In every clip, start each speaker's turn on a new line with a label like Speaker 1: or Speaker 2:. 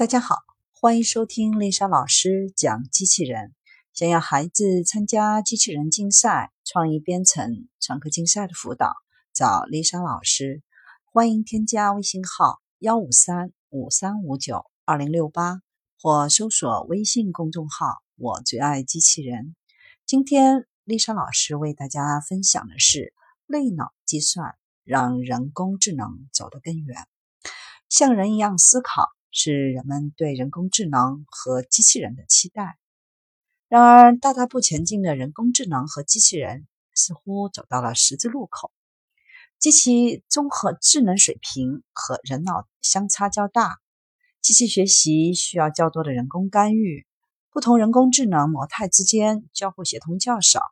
Speaker 1: 大家好，欢迎收听丽莎老师讲机器人。想要孩子参加机器人竞赛、创意编程、创客竞赛的辅导，找丽莎老师。欢迎添加微信号幺五三五三五九二零六八，或搜索微信公众号“我最爱机器人”。今天丽莎老师为大家分享的是类脑计算，让人工智能走得更远，像人一样思考。是人们对人工智能和机器人的期待。然而，大踏步前进的人工智能和机器人似乎走到了十字路口。机器综合智能水平和人脑相差较大，机器学习需要较多的人工干预，不同人工智能模态之间交互协同较少。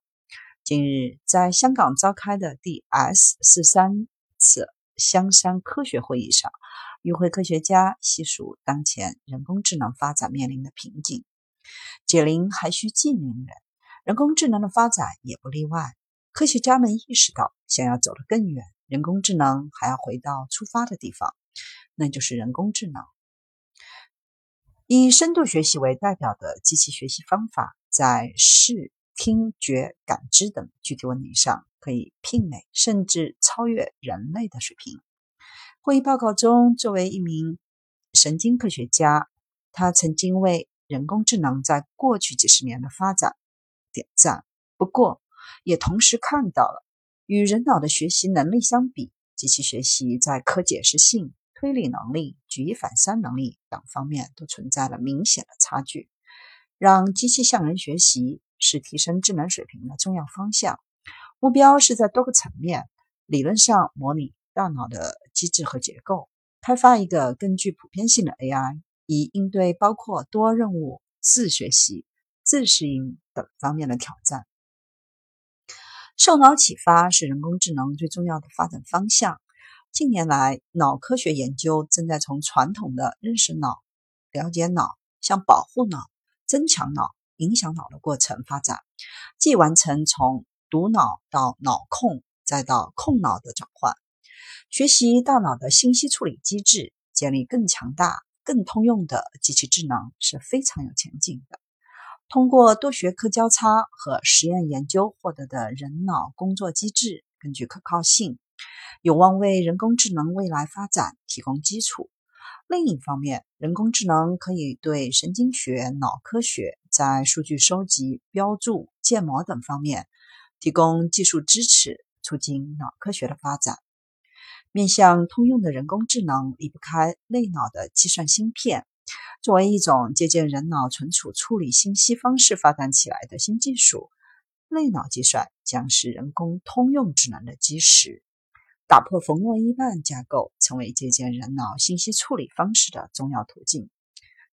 Speaker 1: 近日，在香港召开的第 S 四三次香山科学会议上。与会科学家细数当前人工智能发展面临的瓶颈，解铃还需系铃人，人工智能的发展也不例外。科学家们意识到，想要走得更远，人工智能还要回到出发的地方，那就是人工智能。以深度学习为代表的机器学习方法，在视听觉感知等具体问题上，可以媲美甚至超越人类的水平。会议报告中，作为一名神经科学家，他曾经为人工智能在过去几十年的发展点赞。不过，也同时看到了与人脑的学习能力相比，机器学习在可解释性、推理能力、举一反三能力等方面都存在了明显的差距。让机器向人学习是提升智能水平的重要方向，目标是在多个层面理论上模拟。大脑的机制和结构，开发一个更具普遍性的 AI，以应对包括多任务、自学习、自适应等方面的挑战。受脑启发是人工智能最重要的发展方向。近年来，脑科学研究正在从传统的认识脑、了解脑，向保护脑、增强脑、影响脑的过程发展，即完成从读脑到脑控，再到控脑的转换。学习大脑的信息处理机制，建立更强大、更通用的机器智能是非常有前景的。通过多学科交叉和实验研究获得的人脑工作机制，更具可靠性，有望为人工智能未来发展提供基础。另一方面，人工智能可以对神经学、脑科学在数据收集、标注、建模等方面提供技术支持，促进脑科学的发展。面向通用的人工智能离不开类脑的计算芯片。作为一种借鉴人脑存储处理信息方式发展起来的新技术，类脑计算将是人工通用智能的基石，打破冯诺依曼架构，成为借鉴人脑信息处理方式的重要途径。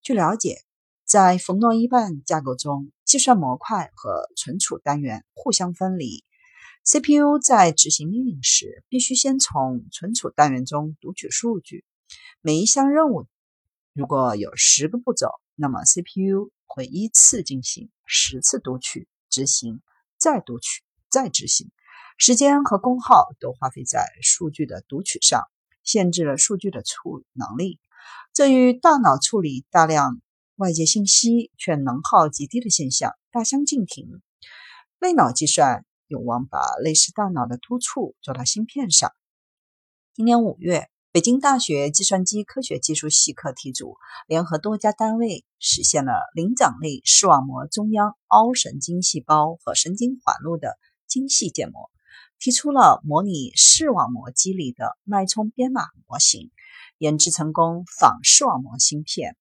Speaker 1: 据了解，在冯诺依曼架构中，计算模块和存储单元互相分离。CPU 在执行命令时，必须先从存储单元中读取数据。每一项任务如果有十个步骤，那么 CPU 会依次进行十次读取、执行、再读取、再执行。时间和功耗都花费在数据的读取上，限制了数据的处理能力。这与大脑处理大量外界信息却能耗极低的现象大相径庭。类脑计算。有望把类似大脑的突触做到芯片上。今年五月，北京大学计算机科学技术系课题组联合多家单位，实现了灵长类视网膜中央凹神经细胞和神经环路的精细建模，提出了模拟视网膜机理的脉冲编码模型，研制成功仿视网膜芯片。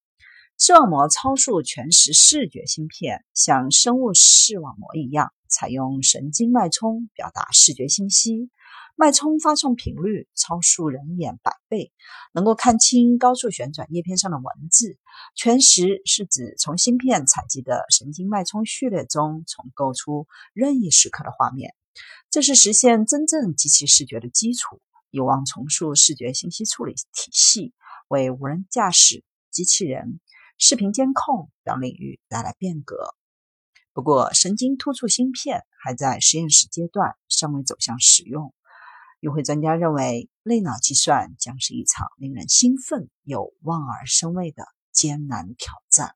Speaker 1: 视网膜超速全时视觉芯片像生物视网膜一样。采用神经脉冲表达视觉信息，脉冲发送频率超速人眼百倍，能够看清高速旋转叶片上的文字。全时是指从芯片采集的神经脉冲序列中重构出任意时刻的画面，这是实现真正机器视觉的基础，有望重塑视觉信息处理体系，为无人驾驶、机器人、视频监控等领域带来变革。不过，神经突触芯片还在实验室阶段，尚未走向使用。与会专家认为，类脑计算将是一场令人兴奋又望而生畏的艰难挑战。